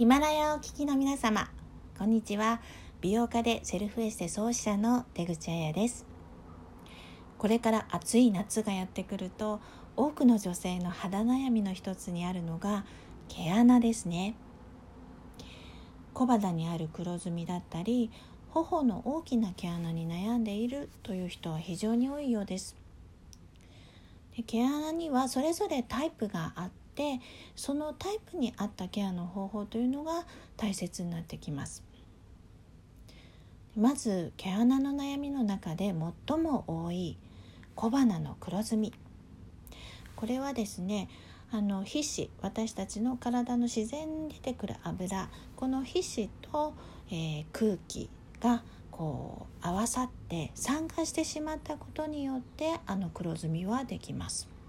ヒマラヤをお聞きの皆様こんにちは。美容家でセルフエステ創始者の出口彩です。これから暑い夏がやってくると多くの女性の肌悩みの一つにあるのが毛穴ですね。小肌にある黒ずみだったり頬の大きな毛穴に悩んでいるという人は非常に多いようです。で毛穴にはそれぞれタイプがあってそのタイプに合ったケアの方法というのが大切になってきますまず毛穴の悩みの中で最も多い小鼻の黒ずみこれはですねあの皮脂私たちの体の自然に出てくる油この皮脂と、えー、空気がこう合わさって酸化してしまったことによってあの黒ずみはできます。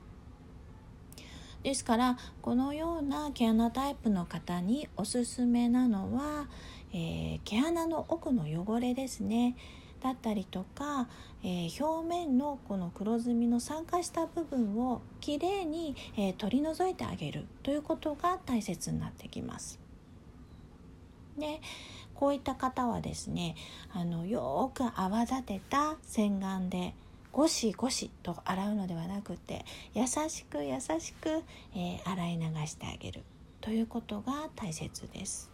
ですからこのような毛穴タイプの方におすすめなのは、えー、毛穴の奥の汚れですねだったりとか、えー、表面のこの黒ずみの酸化した部分をきれいに、えー、取り除いてあげるということが大切になってきます。でこういった方はですねあのよく泡立てた洗顔でゴシゴシと洗うのではなくて優しく優しく、えー、洗い流してあげるということが大切です。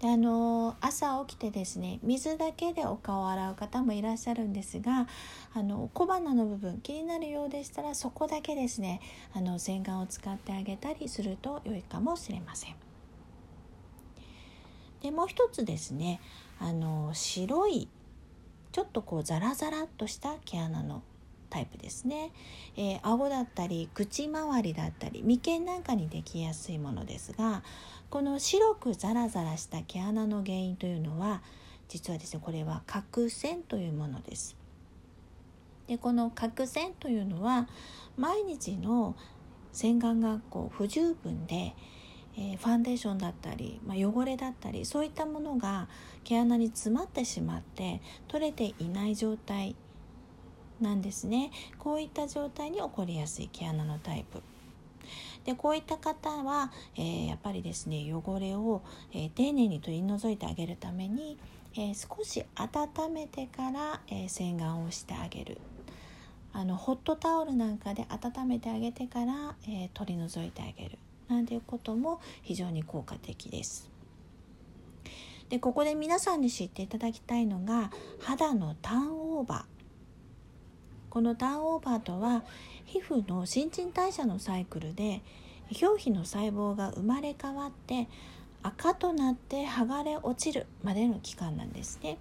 であの朝起きてですね水だけでお顔を洗う方もいらっしゃるんですがあの小鼻の部分気になるようでしたらそこだけですねあの洗顔を使ってあげたりすると良いかもしれません。でもう一つですねあの白いちょっとこうザラザラっとした毛穴のタイプですね、えー、顎だったり口周りだったり眉間なんかにできやすいものですがこの白くザラザラした毛穴の原因というのは実はですねこれは角栓というものです。でこの角栓というのは毎日の洗顔がこう不十分でえー、ファンデーションだったり、まあ、汚れだったりそういったものが毛穴に詰まってしまって取れていない状態なんですね。こういった状態に起こりやすい毛穴のタイプ。でこういった方は、えー、やっぱりですね汚れを、えー、丁寧に取り除いてあげるために、え少し温めてから、え洗顔をしてあげる。あのホットタオルなんかで温めてあげてから、え取り除いてあげる。なんていうことも非常に効果的です。でここで皆さんに知っていただきたいのが肌のターンオーバーこのターンオーバーとは皮膚の新陳代謝のサイクルで表皮の細胞が生まれ変わって赤となって剥がれ落ちるまでの期間なんですね。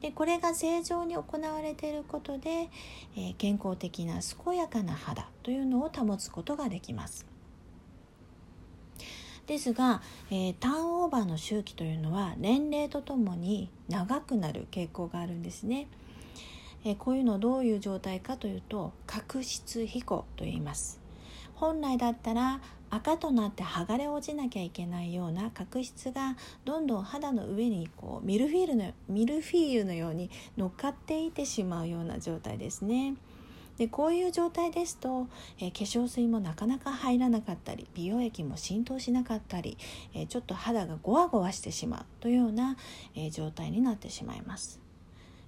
でこれが正常に行われていることで、えー、健康的な健やかな肌というのを保つことができます。ですが、えー、ターンオーバーの周期というのは年齢とともに長くなる傾向があるんですね。えー、こういうのどういう状態かというと角質飛行と言います。本来だったら赤となって剥がれ落ちなきゃいけないような角質がどんどん肌の上にこうミルフィーユのミルフィーユのように乗っかっていてしまうような状態ですね。でこういう状態ですと、えー、化粧水もなかなか入らなかったり美容液も浸透しなかったり、えー、ちょっと肌がゴワゴワしてしまうというような、えー、状態になってしまいます。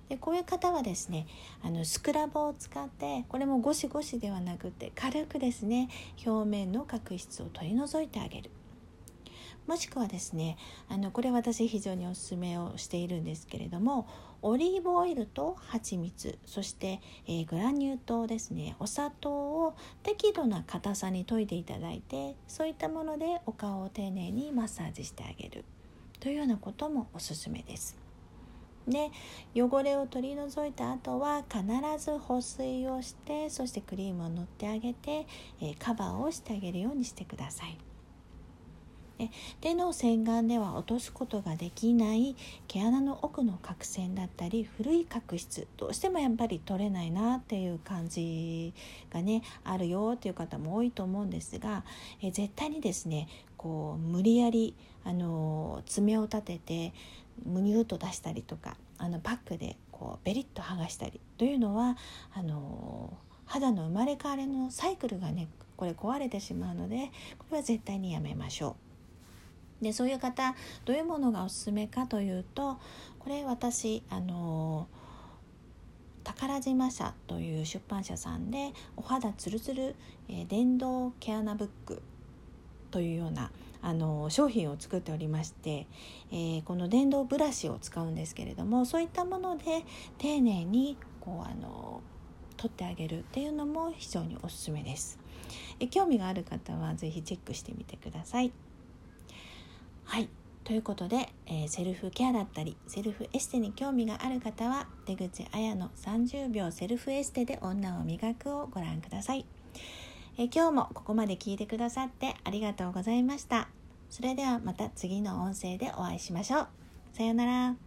でこういう方はですねあのスクラブを使ってこれもゴシゴシではなくて軽くですね表面の角質を取り除いてあげるもしくはですねあのこれ私非常におすすめをしているんですけれどもオリーブオイルと蜂蜜そして、えー、グラニュー糖ですねお砂糖を適度な硬さに溶いていただいてそういったものでお顔を丁寧にマッサージしてあげるというようなこともおすすめです。で汚れを取り除いた後は必ず保水をしてそしてクリームを塗ってあげて、えー、カバーをしてあげるようにしてください。手の洗顔では落とすことができない毛穴の奥の角栓だったり古い角質どうしてもやっぱり取れないなっていう感じがねあるよっていう方も多いと思うんですがえ絶対にですねこう無理やりあの爪を立ててムニューと出したりとかあのパックでこうベリッと剥がしたりというのはあの肌の生まれ変わりのサイクルがねこれ壊れてしまうのでこれは絶対にやめましょう。でそういう方どういうものがおすすめかというとこれ私あの宝島社という出版社さんでお肌つるつる、え、電動毛穴ブックというようなあの商品を作っておりまして、えー、この電動ブラシを使うんですけれどもそういったもので丁寧にこうあの取ってあげるっていうのも非常におすすめです。え興味がある方は是非チェックしてみてください。はいということで、えー、セルフケアだったりセルフエステに興味がある方は出口彩の30秒セルフエステで女を磨くをご覧ください。え今日もここまで聞いてくださってありがとうございました。それではまた次の音声でお会いしましょう。さようなら。